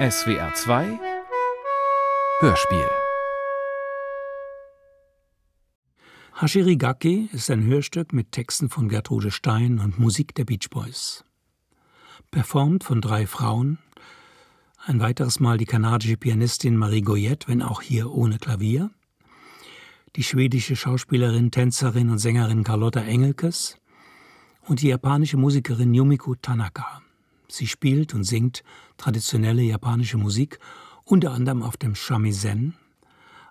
SWR 2 Hörspiel Hashirigaki ist ein Hörstück mit Texten von Gertrude Stein und Musik der Beach Boys. Performt von drei Frauen, ein weiteres Mal die kanadische Pianistin Marie Goyette, wenn auch hier ohne Klavier, die schwedische Schauspielerin, Tänzerin und Sängerin Carlotta Engelkes und die japanische Musikerin Yumiko Tanaka. Sie spielt und singt traditionelle japanische Musik, unter anderem auf dem Shamisen,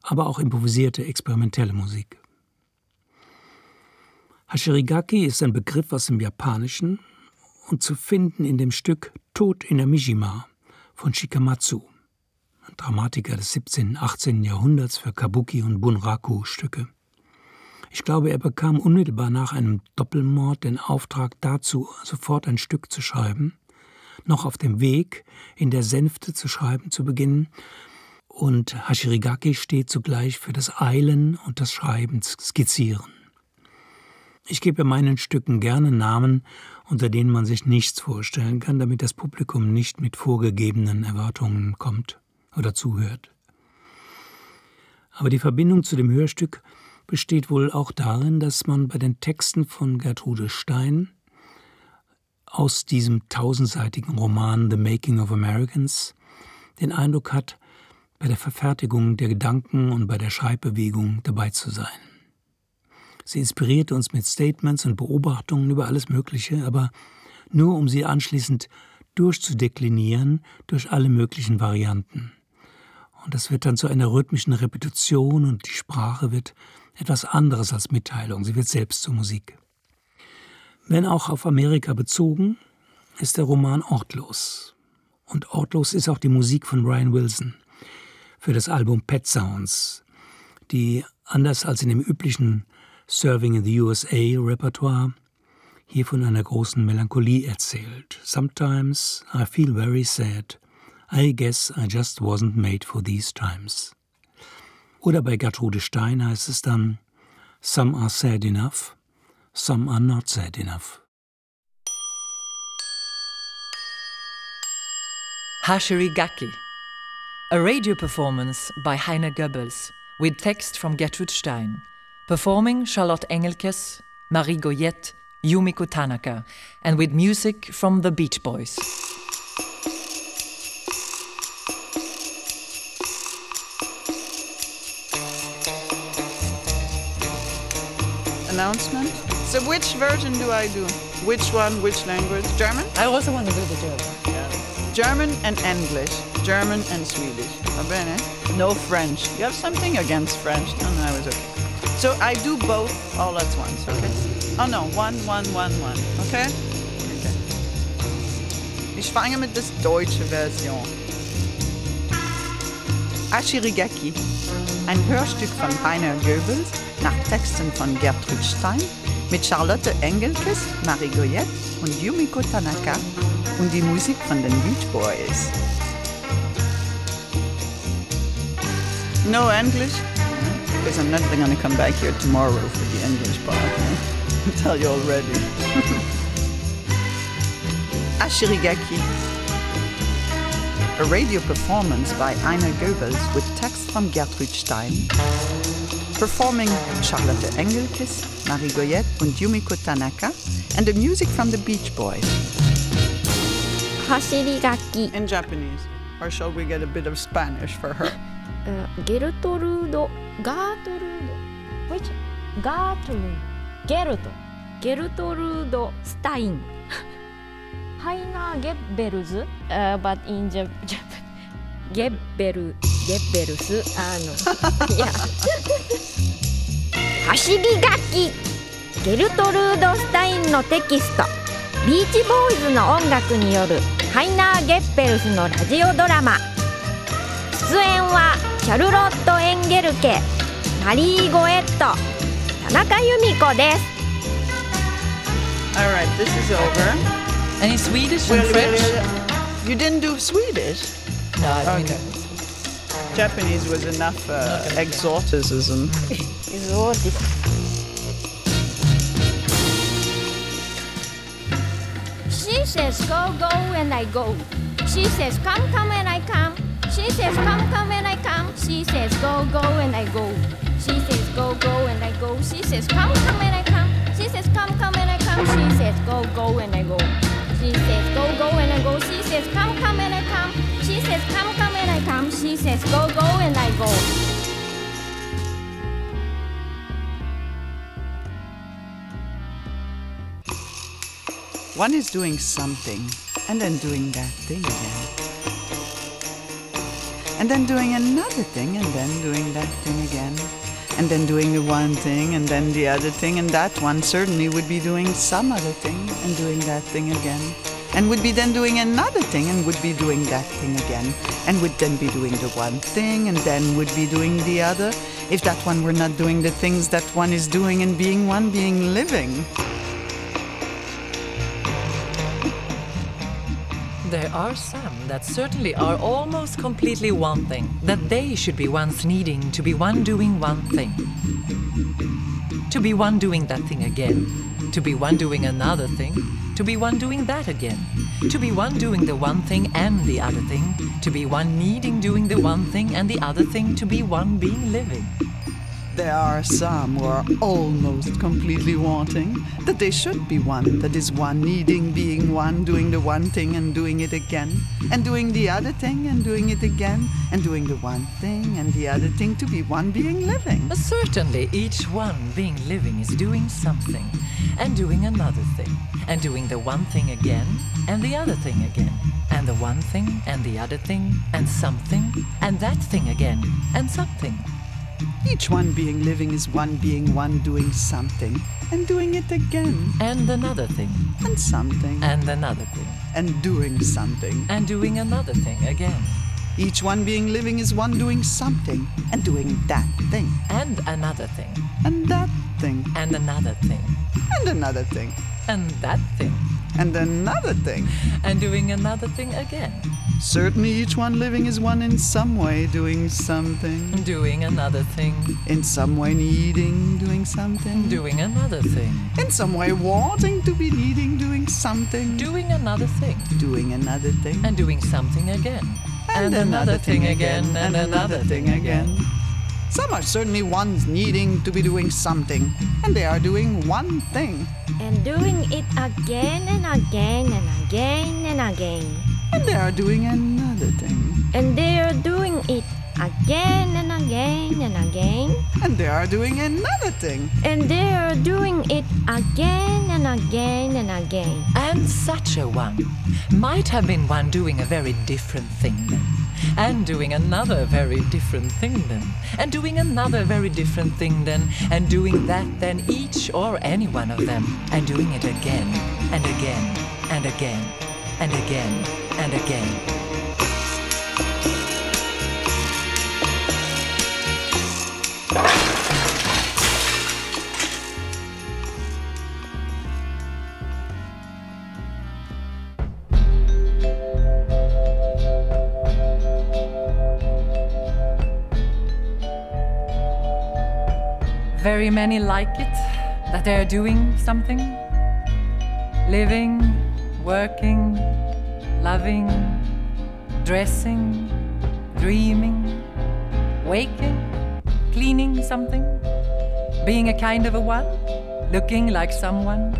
aber auch improvisierte experimentelle Musik. Hashirigaki ist ein Begriff aus dem Japanischen und zu finden in dem Stück Tod in der Mishima von Shikamatsu, ein Dramatiker des 17. und 18. Jahrhunderts für Kabuki und Bunraku-Stücke. Ich glaube, er bekam unmittelbar nach einem Doppelmord den Auftrag dazu, sofort ein Stück zu schreiben, noch auf dem Weg, in der Sänfte zu schreiben zu beginnen, und Hashirigaki steht zugleich für das Eilen und das Schreiben, Skizzieren. Ich gebe meinen Stücken gerne Namen, unter denen man sich nichts vorstellen kann, damit das Publikum nicht mit vorgegebenen Erwartungen kommt oder zuhört. Aber die Verbindung zu dem Hörstück besteht wohl auch darin, dass man bei den Texten von Gertrude Stein aus diesem tausendseitigen Roman The Making of Americans den Eindruck hat, bei der Verfertigung der Gedanken und bei der Schreibbewegung dabei zu sein. Sie inspiriert uns mit Statements und Beobachtungen über alles Mögliche, aber nur um sie anschließend durchzudeklinieren durch alle möglichen Varianten. Und das wird dann zu einer rhythmischen Repetition und die Sprache wird etwas anderes als Mitteilung, sie wird selbst zur Musik. Wenn auch auf Amerika bezogen, ist der Roman ortlos. Und ortlos ist auch die Musik von Brian Wilson für das Album Pet Sounds, die anders als in dem üblichen Serving in the USA Repertoire hier von einer großen Melancholie erzählt. Sometimes I feel very sad. I guess I just wasn't made for these times. Oder bei Gertrude Stein heißt es dann Some are sad enough, some are not sad enough. Hashirigaki, a radio performance by Heiner Goebbels with text from Gertrude Stein, performing Charlotte Engelkes, Marie Goyette, Yumiko Tanaka, and with music from the Beach Boys. announcement. So which version do I do? Which one, which language? German? I also want to do the German. German and English. German and Swedish. Va bene? Eh? No French. You have something against French? Oh, no, no, I was okay. So I do both all at once, okay? Oh no, one, one, one, one. Okay? Okay. Ich fange mit der deutschen Version. Ashirigaki. Ein Hörstück von Heiner Goebbels nach Texten von Gertrud Stein mit Charlotte Engelkes, Marie Goyette und Yumiko Tanaka und die Musik von den Beach Boys. No English? Because I'm not going to come back here tomorrow for the English part. I'll tell you already. Ah, Ashirigaki. A radio performance by Einar Goebbels with text from Gertrud Stein performing Charlotte Engelkes, Marie Goyette, and Yumiko Tanaka, and the music from the Beach Boys. Hashirigaki. In Japanese, or shall we get a bit of Spanish for her? uh, Gertrudo. Gertrudo. Which? Gertrudo. Gertrudo. Gertrudo Stein. Heiner Goebbels, uh, but in Japanese. ゲッベルゲッベルス？あのいや。走り書き。ゲルトルード・スタインのテキスト。ビーチボーイズの音楽によるハイナー・ゲッペルスのラジオドラマ。出演はシャルロット・エンゲルケマリー・ゴエット。田中由美子です。Alright, this is over. Any Swedish and French? You didn't do Swedish? No, I okay. Mean, Japanese was enough uh, exoticism. Exotic. She says go, go, and I go. She says come, come, and I come. She says come, come, and I come. She says go, go, and I go. She says go, go, and I go. She says come, come, and I come. She says come, come, and I come. She says go, go, and I go. She says go, go, and I go. She says come, come, and I come. Says, Come, come, and I come. She says, Go, go, and I go. One is doing something and then doing that thing again. And then doing another thing and then doing that thing again. And then doing the one thing and then the other thing. And that one certainly would be doing some other thing and doing that thing again. And would be then doing another thing and would be doing that thing again. And would then be doing the one thing and then would be doing the other. If that one were not doing the things that one is doing and being one, being living. There are some that certainly are almost completely one thing, that they should be once needing to be one doing one thing. To be one doing that thing again, to be one doing another thing, to be one doing that again, to be one doing the one thing and the other thing, to be one needing doing the one thing and the other thing, to be one being living. There are some who are almost completely wanting that they should be one, that is one needing being one, doing the one thing and doing it again, and doing the other thing and doing it again, and doing the one thing and the other thing to be one being living. Certainly, each one being living is doing something, and doing another thing, and doing the one thing again, and the other thing again, and the one thing, and the other thing, and something, and that thing again, and something. Each one being living is one being one doing something, and doing it again, And another thing, and something, and another thing, and doing something. and doing another thing again, Each one being living is one doing something, and doing that thing, and another thing, and that thing, and another thing, and another thing, and that thing, and another thing. and doing another thing again, Certainly, each one living is one in some way doing something, doing another thing, in some way needing doing something, doing another thing, in some way wanting to be needing doing something, doing another thing, doing another thing, and doing something again, and another thing again, and another thing again. Some are certainly ones needing to be doing something, and they are doing one thing, And doing it again and again and again and again. And they are doing another thing, And they are doing it again and again and again. and they are doing another thing, And they are doing it again and again and again. And such a one might have been one doing a very different thing then, and doing another very different thing then, and doing another very different thing then, and doing that then, each or any one of them, and doing it again and again and again and again and again. Very many like it, that they're doing something. Living, working, loving, dressing, dreaming, waking, cleaning something, being a kind of a one, looking like someone,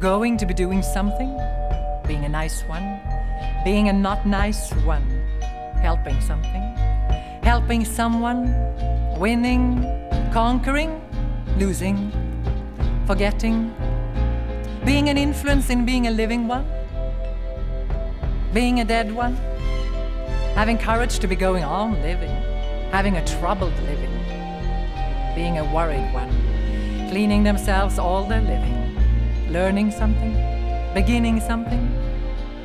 going to be doing something, being a nice one, being a not nice one, helping something, helping someone, winning, conquering, losing, forgetting, being an influence in being a living one, being a dead one, having courage to be going on living, having a troubled living, being a worried one, cleaning themselves all their living, learning something, beginning something,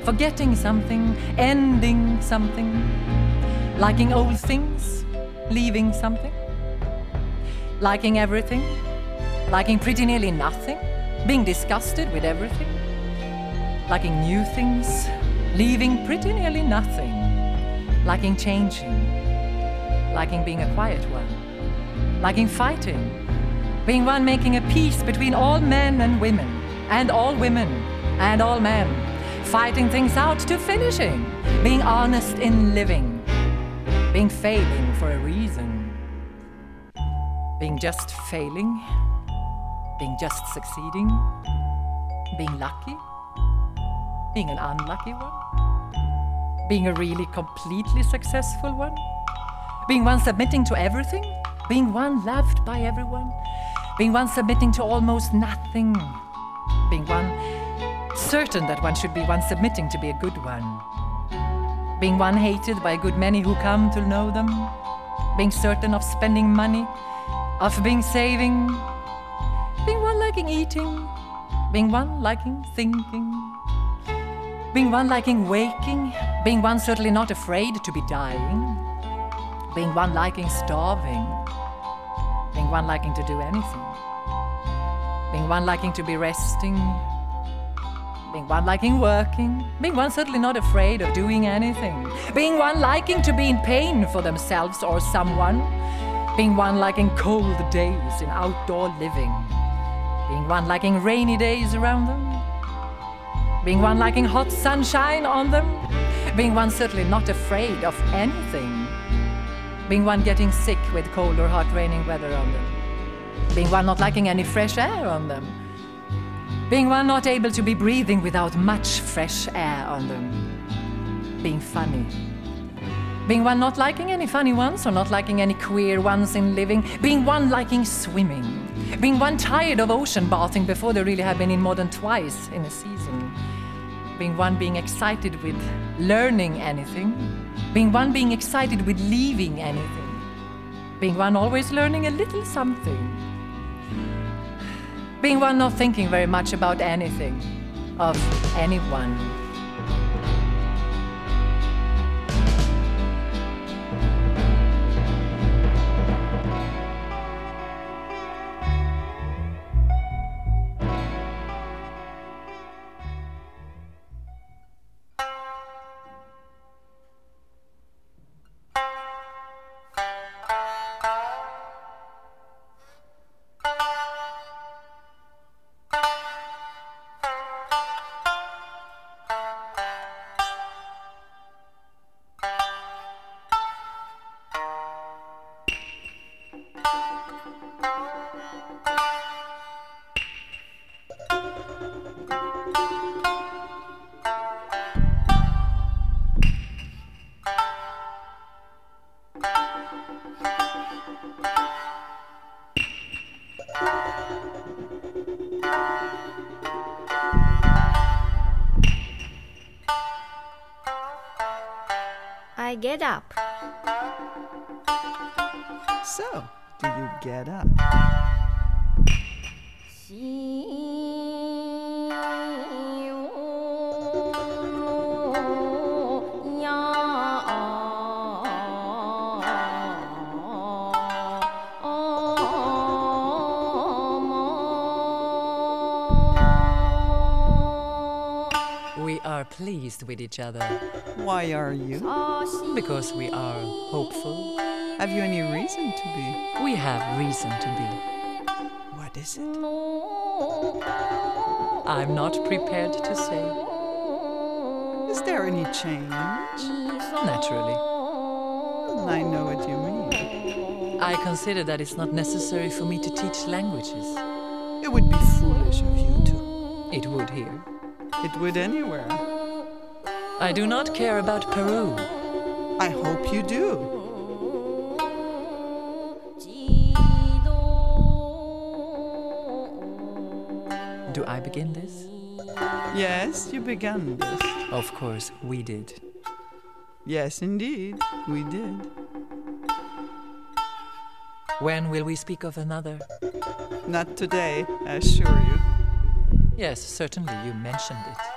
forgetting something, ending something, liking old things, leaving something, liking everything, liking pretty nearly nothing, being disgusted with everything, liking new things, leaving pretty nearly nothing, liking changing, liking being a quiet one, liking fighting, being one making a peace between all men and women, and all women and all men, fighting things out to finishing, being honest in living, being failing for a reason, being just failing, being just succeeding, being lucky, being an unlucky one, being a really completely successful one, being one submitting to everything, being one loved by everyone, being one submitting to almost nothing, being one certain that one should be one submitting to be a good one, being one hated by a good many who come to know them, being certain of spending money, of being saving, liking eating, being one liking thinking, being one liking waking, being one certainly not afraid to be dying, being one liking starving, being one liking to do anything, being one liking to be resting, being one liking working, being one certainly not afraid of doing anything, being one liking to be in pain for themselves or someone, being one liking cold days in outdoor living, being one liking rainy days around them, being one liking hot sunshine on them, being one certainly not afraid of anything, being one getting sick with cold or hot raining weather on them, being one not liking any fresh air on them, being one not able to be breathing without much fresh air on them, being funny. Being one not liking any funny ones or not liking any queer ones in living, being one liking swimming, being one tired of ocean bathing before they really have been in more than twice in a season, being one being excited with learning anything, being one being excited with leaving anything, being one always learning a little something, being one not thinking very much about anything, of anyone. I get up. So, do you get up? し pleased with each other Why are you? because we are hopeful. Have you any reason to be? We have reason to be. What is it? I'm not prepared to say. Is there any change? Naturally. I know what you mean. I consider that it's not necessary for me to teach languages. It would be foolish of you to. It would here. It would anywhere. I do not care about Peru. I hope you do. Do I begin this? Yes, you began this. Of course, we did. Yes, indeed, we did. When will we speak of another? Not today, I assure you. Yes, certainly, you mentioned it.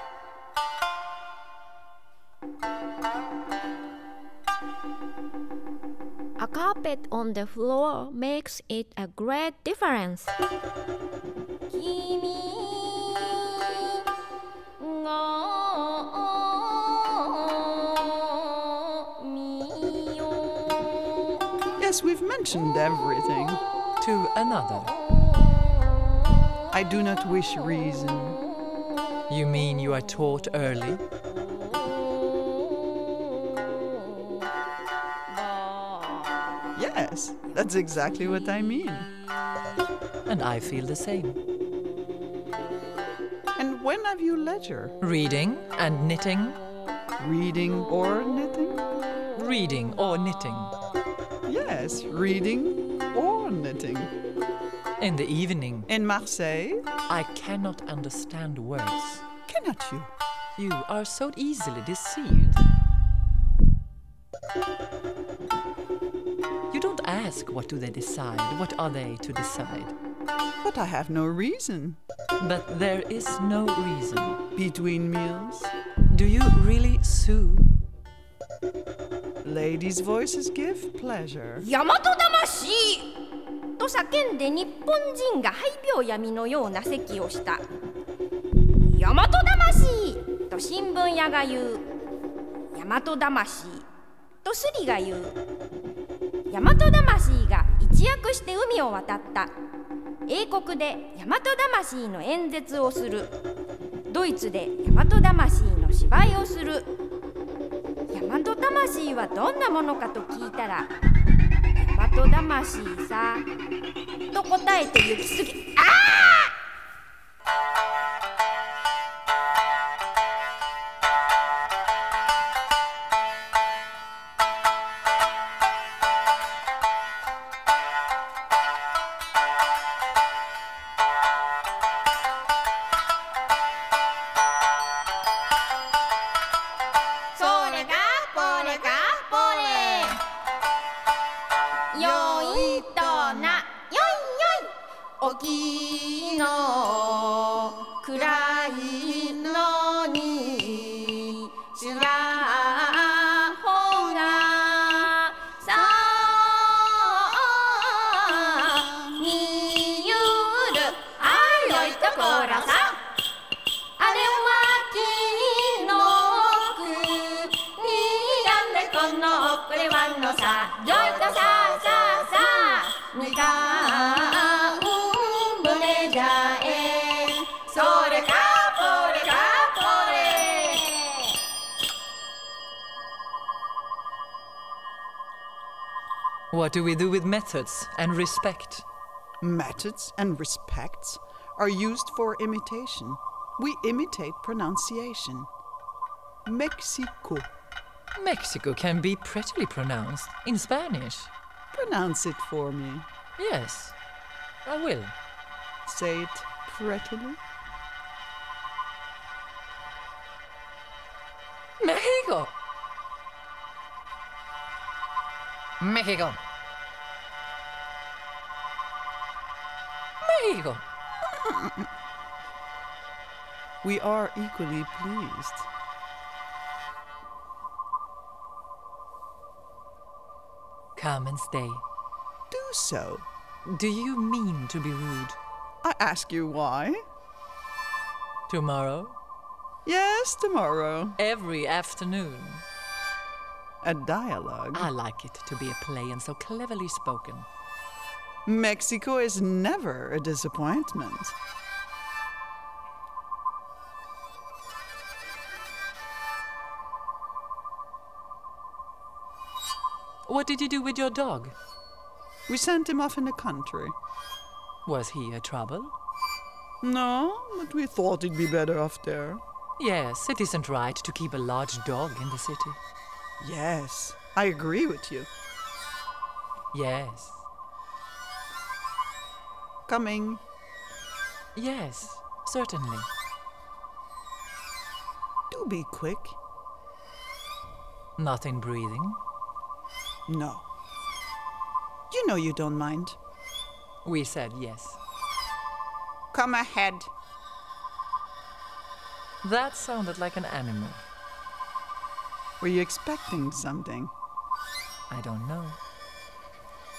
carpet on the floor makes it a great difference. 君が見よ Yes, we've mentioned everything. To another. I do not wish reason. You mean you are taught early? That's exactly what I mean. And I feel the same. And when have you leisure? Reading and knitting, Reading or knitting? reading or knitting. Yes, reading or knitting. In the evening, In Marseille, I cannot understand words. cannot you? You are so easily deceived. Ask what do they decide, what are they to decide. But I have no reason. But there is no reason. Between meals, Do you really sue? ladies' voices give pleasure. 大和魂と叫んで日本人が廃病闇のような咳をした大和魂と新聞屋が言う大和魂とスリが言う大和魂が一躍して海を渡った。英国で大和魂の演説をする。ドイツで大和魂の芝居をする。大和魂はどんなものかと聞いたら大和魂さと答えて行き過ぎあ do we do with methods and respect? Methods and respects are used for imitation. We imitate pronunciation. Mexico. Mexico can be prettily pronounced in Spanish. Pronounce it for me. Yes, I will. Say it prettily. Mexico! Mexico! Mexico! We are equally pleased. Come and stay. Do so. Do you mean to be rude? I ask you why. Tomorrow? Yes, tomorrow. Every afternoon. A dialogue. I like it to be a play and so cleverly spoken. Mexico is never a disappointment. What did you do with your dog? We sent him off in the country. Was he a trouble? No, but we thought he'd be better off there. Yes, it isn't right to keep a large dog in the city. Yes, I agree with you. Yes. Coming. Yes, certainly. Do be quick. Not in breathing. No. You know you don't mind. We said yes. Come ahead. That sounded like an animal. Were you expecting something? I don't know.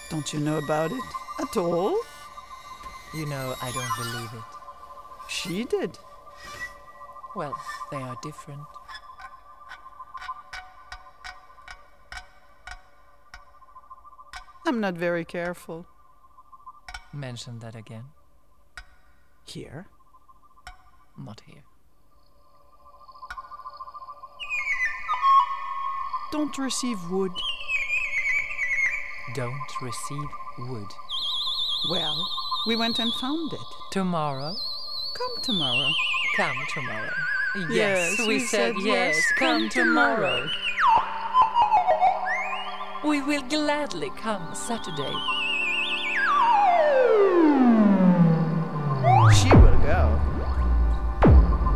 Don't you know about it at all? You know, I don't believe it. She did. Well, they are different. I'm not very careful. Mention that again. Here? Not here. Don't receive wood. Don't receive wood. Well, we went and found it. Tomorrow? Come tomorrow. Come tomorrow. Yes, Yes, we, we said, said yes. yes, Come come tomorrow. We will gladly come Saturday. She will go.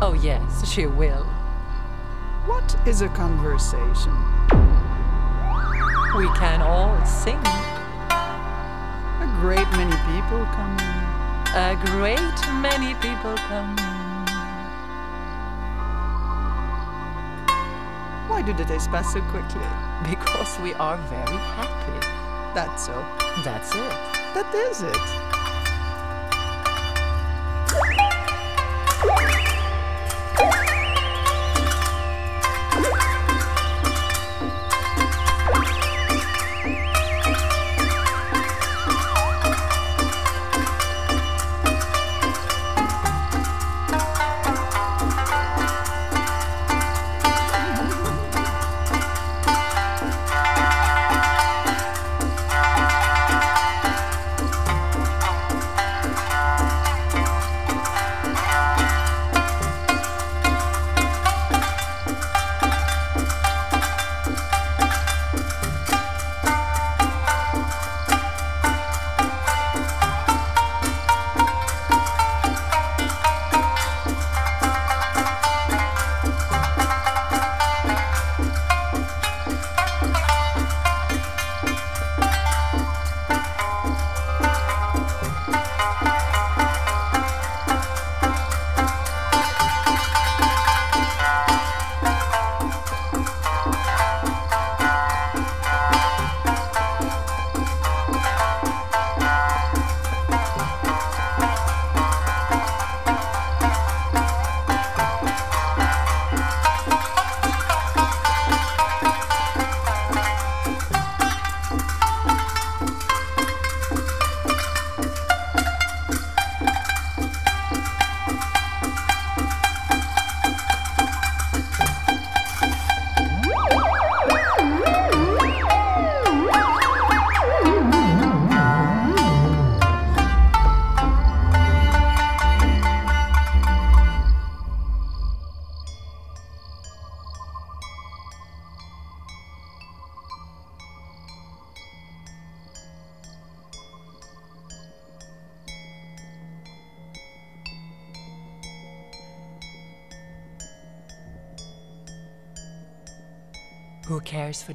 Oh, yes, she will. What is a conversation? We can all sing. A great many people come in. A great many people come. Why do the days pass so quickly? Because we are very happy. That's so. That's it. That is it.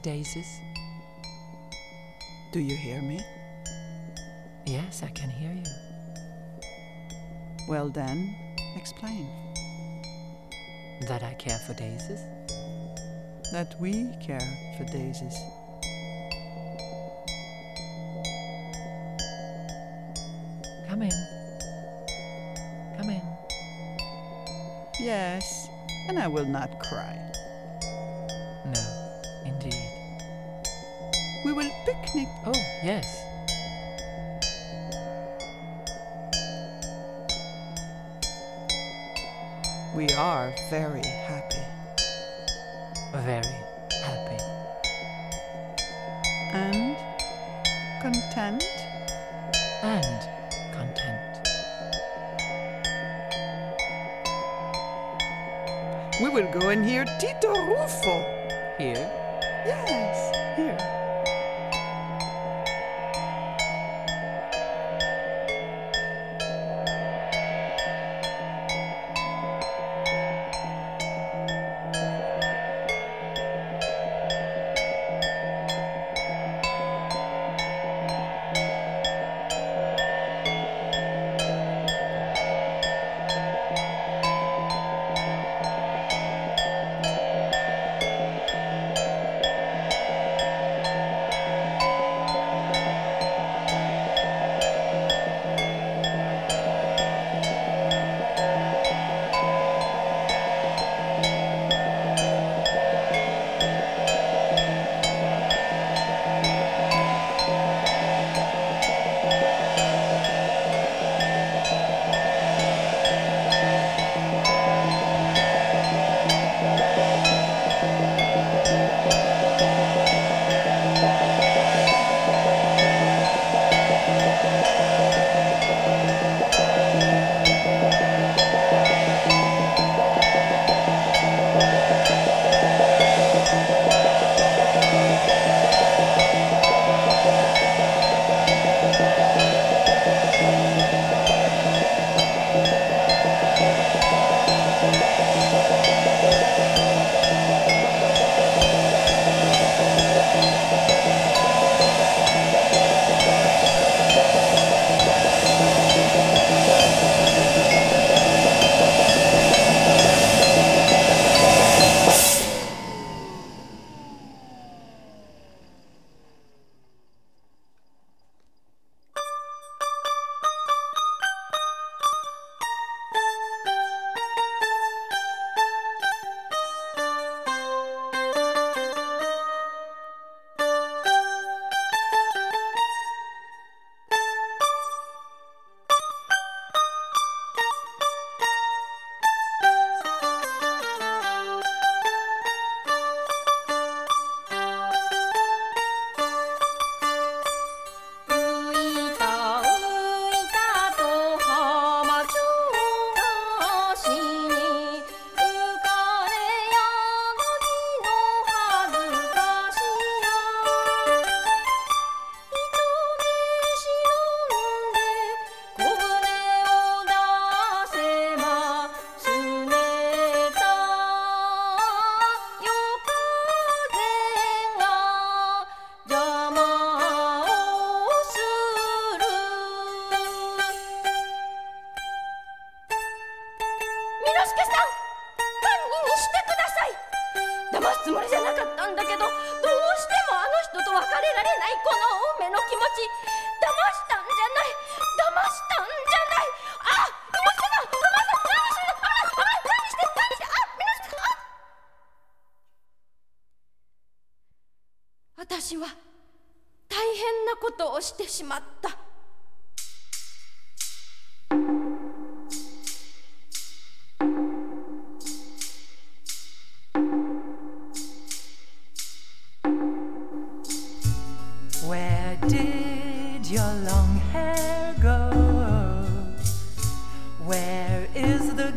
Daisies? Do you hear me? Yes, I can hear you. Well then, explain. That I care for daisies? That we care for daisies. Come in. Come in. Yes, and I will not cry. Picnic. Oh, yes. We are very happy. Very happy. And content. And content. We will go and hear Titta Ruffo. Here? Yes, here.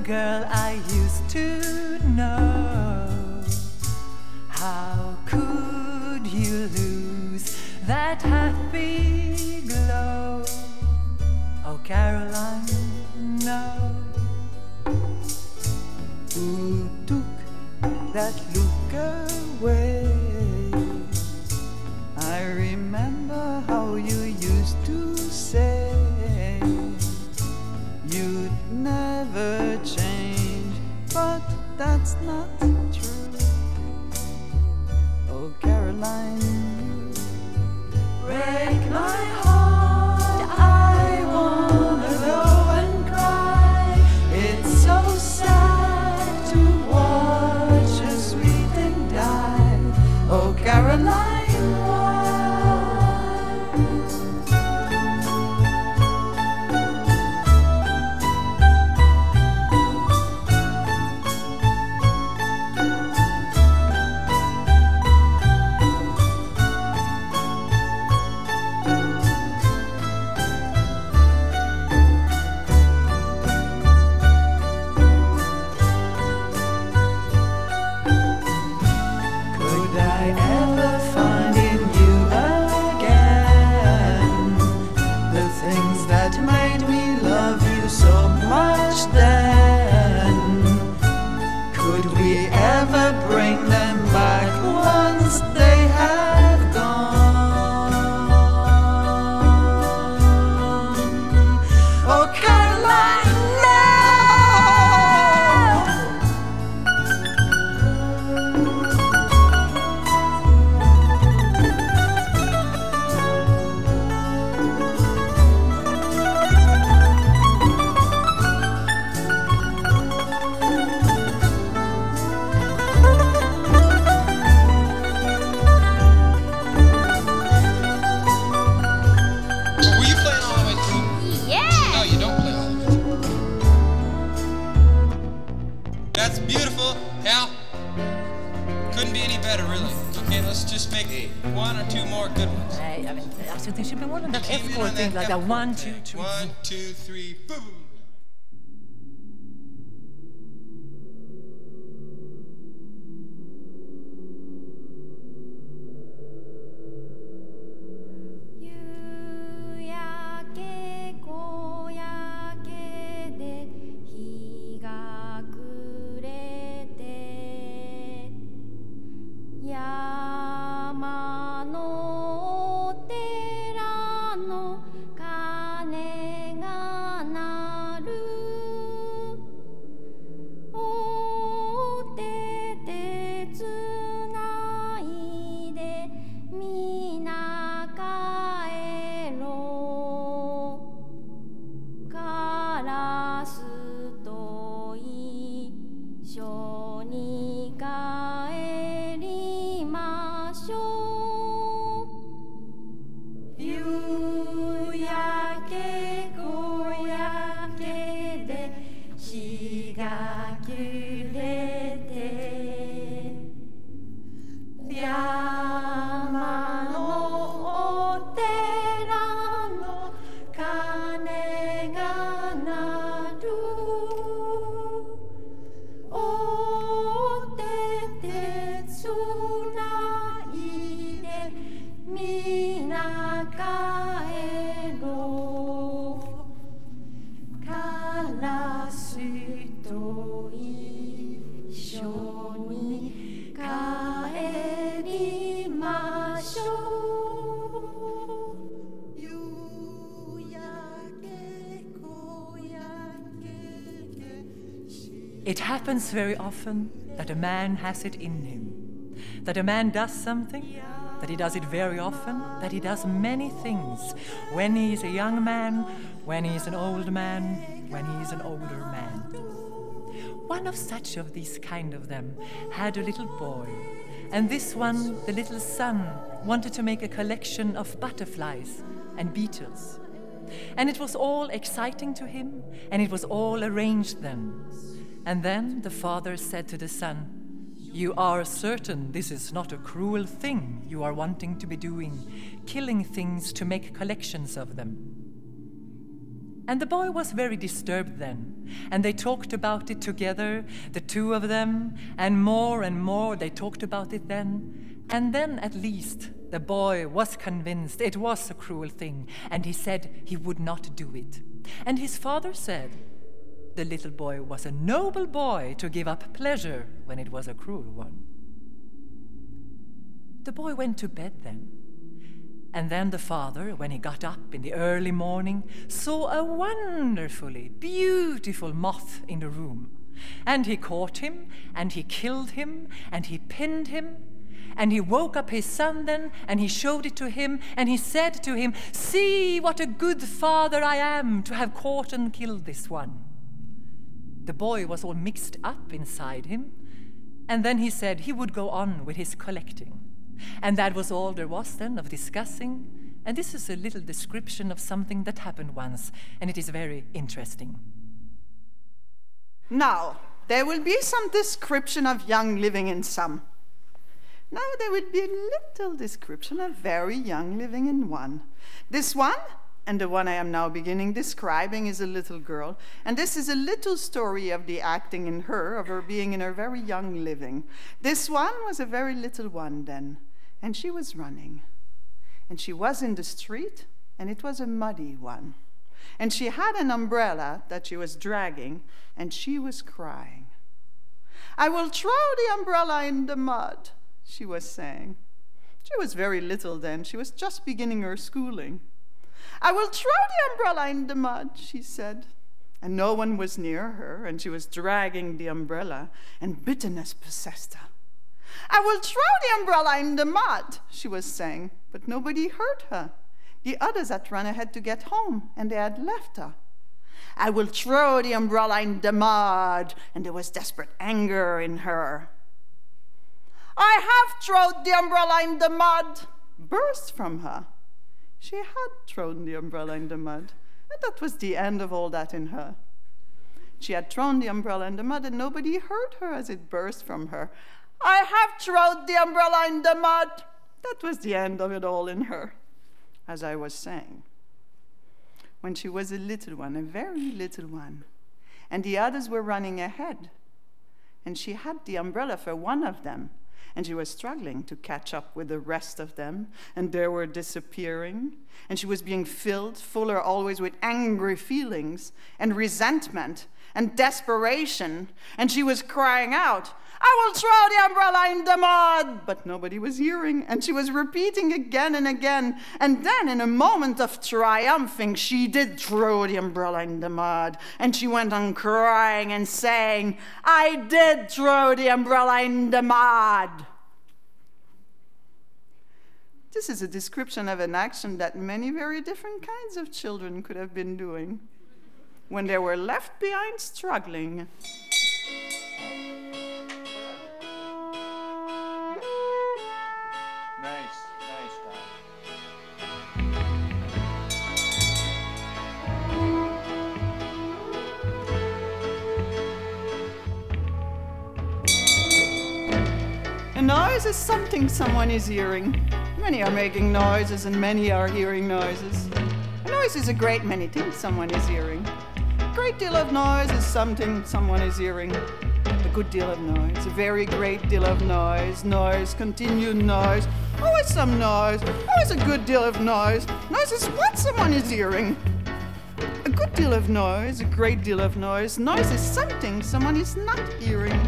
girl I used to know. How could you lose that happy glow? Oh, Caroline, no. Who took that Now, one, two, three. One, two, three, boom. It happens very often that a man has it in him, that a man does something, that he does it very often, that he does many things when he is a young man, when he is an old man, when he is an older man. One of such of these kind of them had a little boy, and this one, the little son, wanted to make a collection of butterflies and beetles. And it was all exciting to him, and it was all arranged then. And then the father said to the son, you are certain this is not a cruel thing you are wanting to be doing, killing things to make collections of them. And the boy was very disturbed then, and they talked about it together, the two of them, and more and more they talked about it then. And then at least the boy was convinced it was a cruel thing, and he said he would not do it. And his father said, the little boy was a noble boy to give up pleasure when it was a cruel one. The boy went to bed then. And then the father, when he got up in the early morning, saw a wonderfully beautiful moth in the room. And he caught him, and he killed him, and he pinned him. And he woke up his son then, and he showed it to him, and he said to him, See what a good father I am to have caught and killed this one. The boy was all mixed up inside him, and then he said he would go on with his collecting. And that was all there was then of discussing. And this is a little description of something that happened once, and it is very interesting. Now, there will be some description of young living in some. Now, there will be a little description of very young living in one. This one and the one I am now beginning describing is a little girl. And this is a little story of the acting in her, of her being in her very young living. This one was a very little one then, and she was running. And she was in the street, and it was a muddy one. And she had an umbrella that she was dragging, and she was crying. I will throw the umbrella in the mud, she was saying. She was very little then, she was just beginning her schooling. I will throw the umbrella in the mud, she said. And no one was near her, and she was dragging the umbrella, and bitterness possessed her. I will throw the umbrella in the mud, she was saying, but nobody heard her. The others had run ahead to get home, and they had left her. I will throw the umbrella in the mud, and there was desperate anger in her. I have thrown the umbrella in the mud, burst from her. She had thrown the umbrella in the mud, and that was the end of all that in her. She had thrown the umbrella in the mud, and nobody heard her as it burst from her. I have thrown the umbrella in the mud. That was the end of it all in her, as I was saying. When she was a little one, a very little one, and the others were running ahead, and she had the umbrella for one of them, and she was struggling to catch up with the rest of them, and they were disappearing, and she was being filled, fuller always with angry feelings and resentment and desperation, and she was crying out, I will throw the umbrella in the mud. But nobody was hearing, and she was repeating again and again. And then, in a moment of triumphing, she did throw the umbrella in the mud. And she went on crying and saying, I did throw the umbrella in the mud. This is a description of an action that many very different kinds of children could have been doing when they were left behind struggling. Noise is something someone is hearing. Many are making noises and many are hearing noises. A noise is a great many things someone is hearing. A great deal of noise is something someone is hearing. A good deal of noise, a very great deal of noise, noise, continued noise, always some noise, always a good deal of noise. Noise is what someone is hearing. A good deal of noise, a great deal of noise. Noise is something someone is not hearing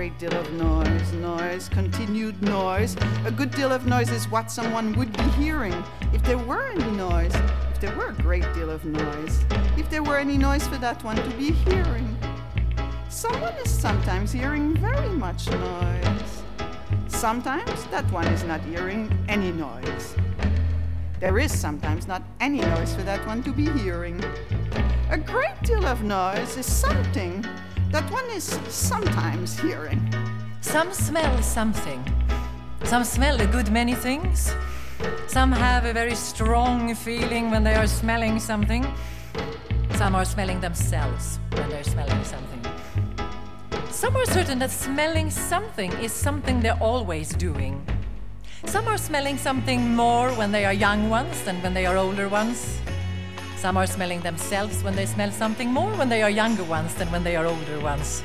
great deal of noise, noise, continued noise. A good deal of noise is what someone would be hearing if there were any noise, if there were a great deal of noise, if there were any noise for that one to be hearing. Someone is sometimes hearing very much noise. Sometimes that one is not hearing any noise. There is sometimes not any noise for that one to be hearing. A great deal of noise is something that one is sometimes hearing. Some smell something. Some smell a good many things. Some have a very strong feeling when they are smelling something. Some are smelling themselves when they're smelling something. Some are certain that smelling something is something they're always doing. Some are smelling something more when they are young ones than when they are older ones. Some are smelling themselves when they smell something more when they are younger ones than when they are older ones.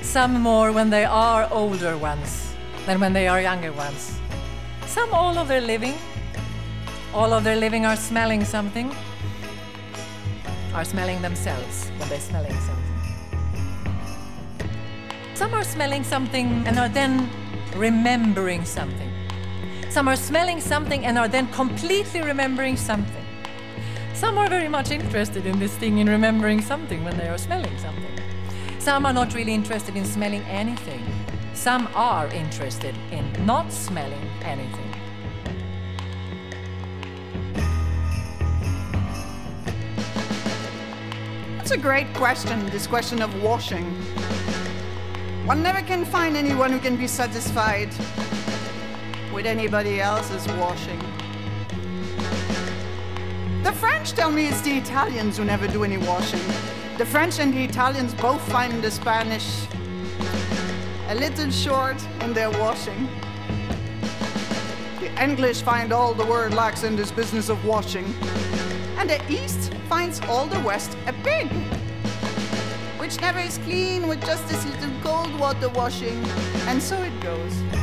Some more when they are older ones than when they are younger ones. Some all of their living. All of their living are smelling something. Are smelling themselves when they're smelling something. Some are smelling something and are then remembering something. Some are smelling something and are then completely remembering something. Some are very much interested in this thing in remembering something when they are smelling something. Some are not really interested in smelling anything. Some are interested in not smelling anything. That's a great question, this question of washing. One never can find anyone who can be satisfied with anybody else's washing. The French tell me it's the Italians who never do any washing. The French and the Italians both find the Spanish a little short in their washing. The English find all the word lax in this business of washing. And the East finds all the West a pig, which never is clean with just this little cold water washing. And so it goes.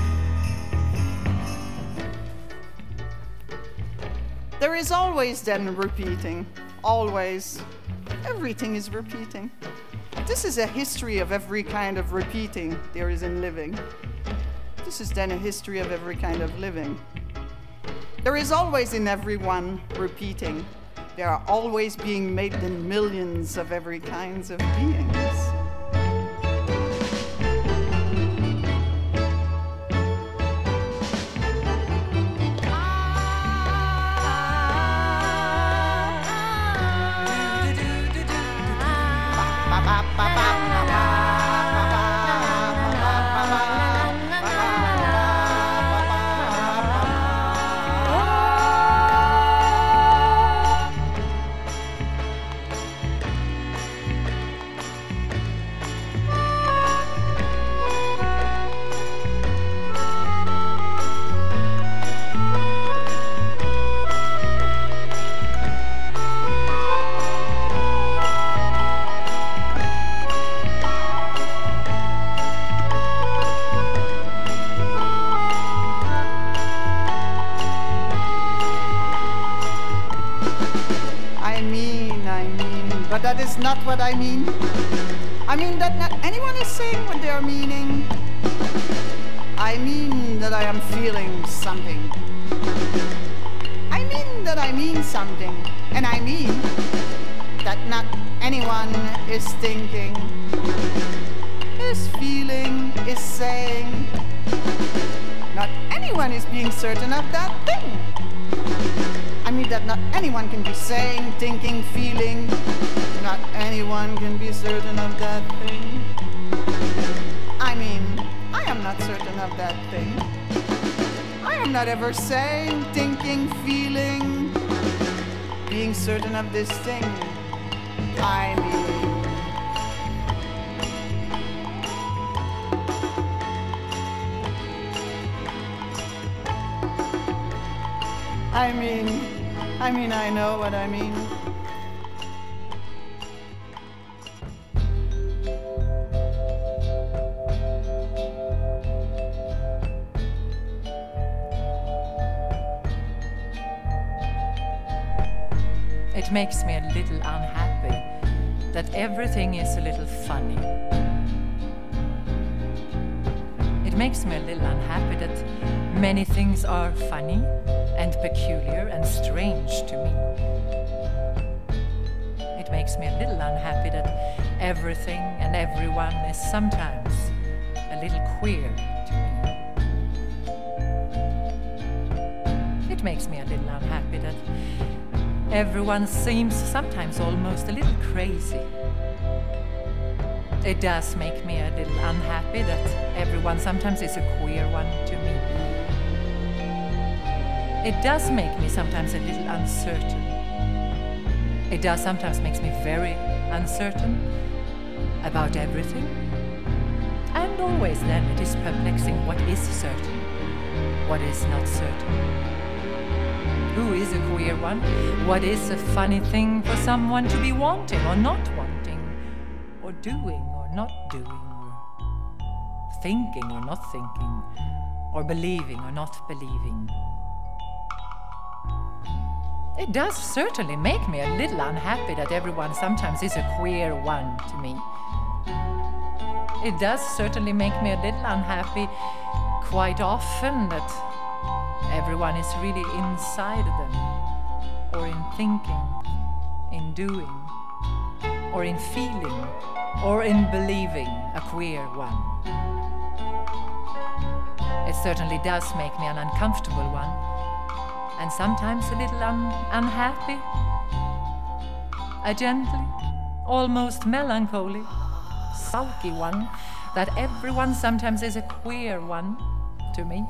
There is always then repeating, always. Everything is repeating. This is a history of every kind of repeating there is in living. This is then a history of every kind of living. There is always in everyone repeating. There are always being made in millions of every kinds of beings. Not what I mean. I mean that not anyone is saying what they are meaning. I mean that I am feeling something. I mean that I mean something. And I mean that not anyone is thinking, is feeling, is saying. Not anyone is being certain of that thing. That not anyone can be saying, thinking, feeling. Not anyone can be certain of that thing. I mean, I am not certain of that thing. I am not ever saying, thinking, feeling, being certain of this thing. I mean. I mean, I mean, I know what I mean. It makes me a little unhappy that everything is a little funny. It makes me a little unhappy that many things are funny and peculiar and strange to me. It makes me a little unhappy that everything and everyone is sometimes a little queer to me. it makes me a little unhappy that everyone seems sometimes almost a little crazy. It does make me a little unhappy that everyone sometimes is a queer one to me. It does make me sometimes a little uncertain. It does sometimes makes me very uncertain about everything. And always then it is perplexing what is certain, what is not certain. Who is a queer one? What is a funny thing for someone to be wanting or not wanting, or doing or not doing, or thinking or not thinking, or believing or not believing? It does certainly make me a little unhappy that everyone sometimes is a queer one to me. It does certainly make me a little unhappy quite often that everyone is really inside them, or in thinking, in doing, or in feeling, or in believing a queer one. It certainly does make me an uncomfortable one and sometimes a little un- unhappy. A gently, almost melancholy, sulky one that everyone sometimes is a queer one to me.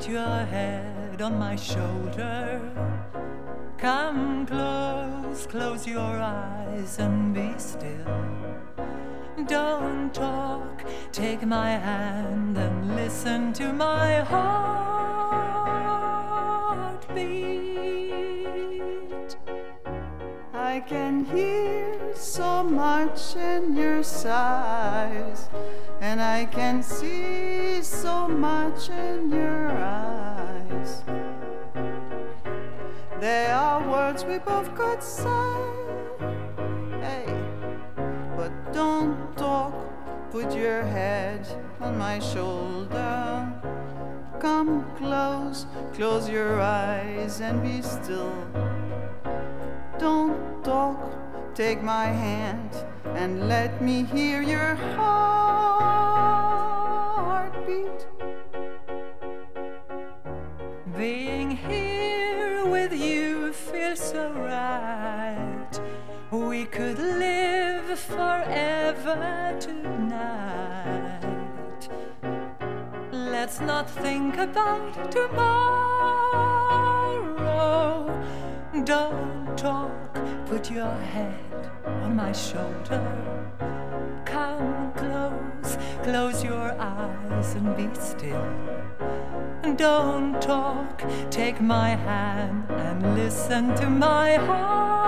Put your head on my shoulder. Come close, close your eyes and be still. Don't talk, take my hand and listen to my heartbeat. I can hear so much in your sighs, and I can see so much in your eyes. There are words we both could say. Hey, but don't talk. put your head on my shoulder. Come close, close your eyes and be still. Don't talk, take my hand and let me hear your heartbeat. Being here with you feels so right. We could live forever tonight. Let's not think about tomorrow. Don't talk, put your head on my shoulder. Come close, close your eyes and be still. Don't talk, take my hand and listen to my heartbeat.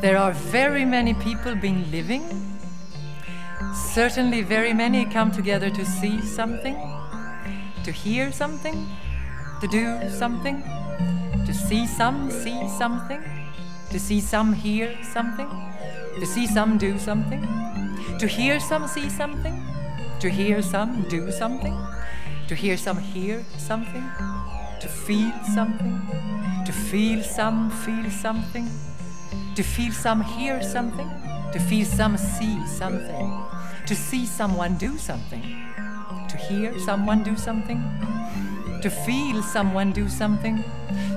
There are very many people been living. Certainly, very many come together to see something, to hear something, to do something, to see some see something, to see some hear something. To see some do something? To hear some see something? To hear some do something? To hear some hear something? To feel something? To feel some feel something? To feel some hear something? To feel some see something? To see someone do something? To hear someone do something? To feel someone do something?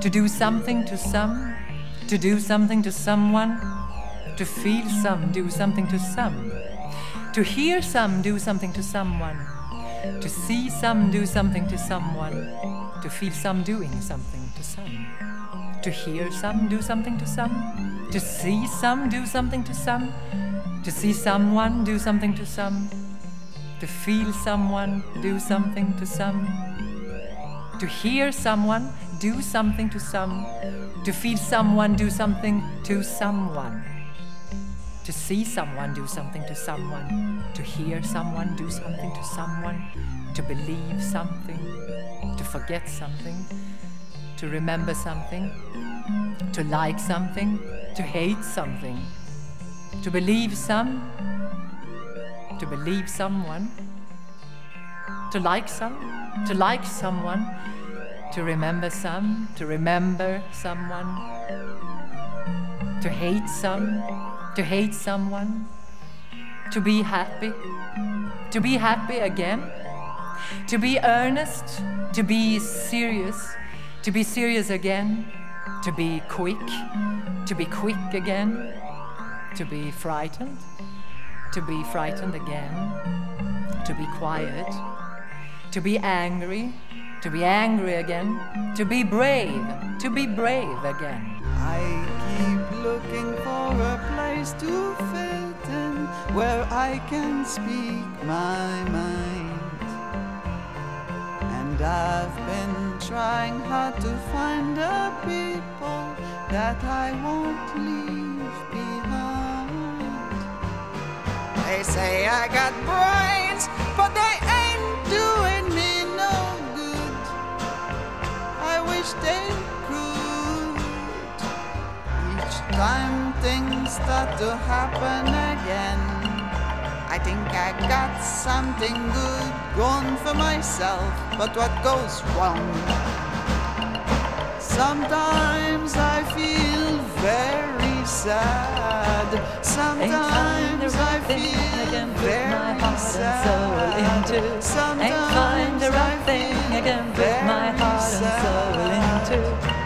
To do something to some? To do something to someone? To feel some do something to some? To hear some do something to someone. To see some do something to someone. To feel some doing something to some. To hear some do something to some. To see some do something to some. To see someone do something to some. To feel someone do something to some. To hear someone do something to some. To feel someone do something to someone to see someone do something to someone, to hear someone do something to someone, to believe something, to forget something, to remember something, to like something, to hate something, to believe some, to believe someone, to like some, to like someone, to remember some, to remember someone, to hate some to hate someone, to be happy, to be happy again, to be earnest, to be serious, to be serious again, to be quick, to be quick again, to be frightened, to be frightened again, to be quiet, to be angry, to be angry again, to be brave, to be brave again. I keep looking for a place to fit in where I can speak my mind. And I've been trying hard to find the people that I won't leave behind. They say I got brains, but they ain't doing me no good. I wish they could. Each time things start to happen again, I think I got something good going for myself. But what goes wrong? Sometimes I feel very sad. Sometimes I feel very sad. Sometimes the right I thing feel again, put my very heart and soul sad.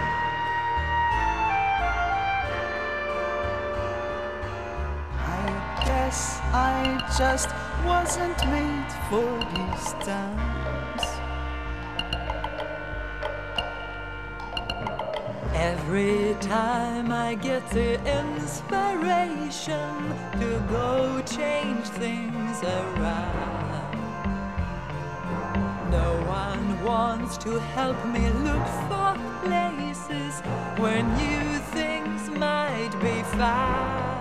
Guess I just wasn't made for these times. Every time I get the inspiration to go change things around, no one wants to help me look for places where new things might be found.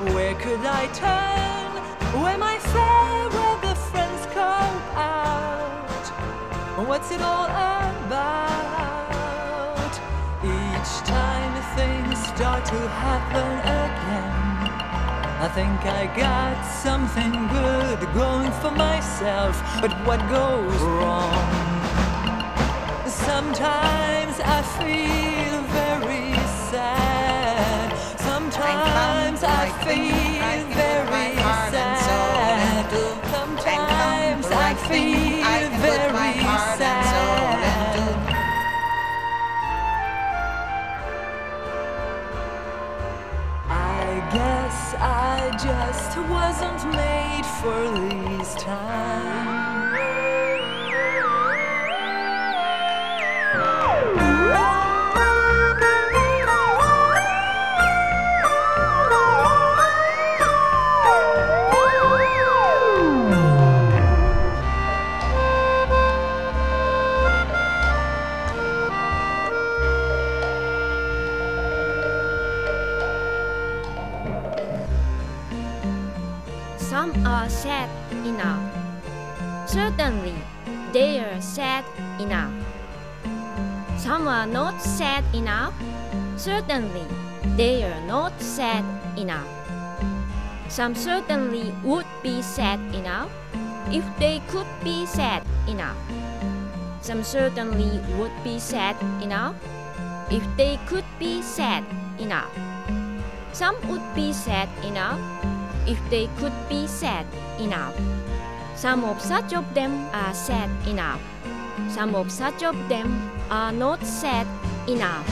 Where could I turn? Where my fair weather friends go out? What's it all about? Each time things start to happen again, I think I got something good going for myself. But what goes wrong? Sometimes I feel Sometimes I feel very sad. Sometimes I feel very sad. I guess I just wasn't made for these times. Are not sad enough. Certainly, they are not sad enough. Some certainly would be sad enough if they could be sad enough. Some certainly would be sad enough if they could be sad enough. Some would be sad enough if they could be sad enough. Some of such of them are sad enough. Some of such of them are not sad enough.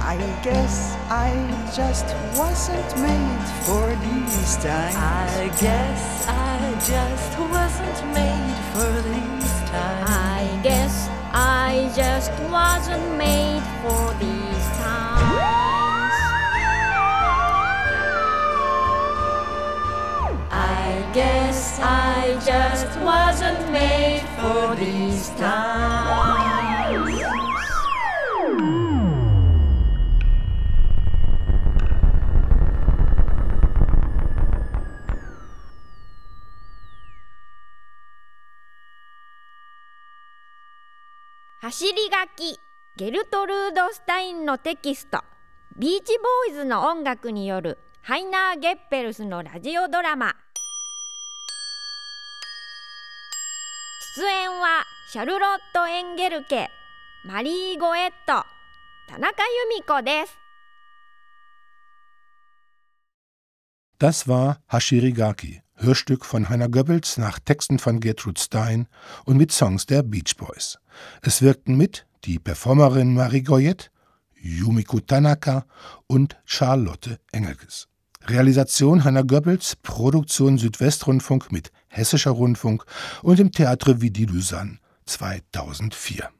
I guess I just wasn't made for these times. I guess I just wasn't made for these times. I guess I just wasn't made for these times. I guess I just wasn't made for these times.「走り書きゲルトルード・スタインのテキストビーチボーイズの音楽によるハイナー・ゲッペルスのラジオドラマ。出演はシャルロット・エンゲルケマリー・ゴエット田中由美子です。Das war Hashirigaki, Hörstück von Heiner Goebbels nach Texten von Gertrude Stein und mit Songs der Beach Boys. Es wirkten mit die Performerin Marie Goyette, Yumiko Tanaka und Charlotte Engelkes. Realisation Heiner Goebbels, Produktion Südwestrundfunk mit Hessischer Rundfunk und dem Théâtre Vidi Lausanne 2004.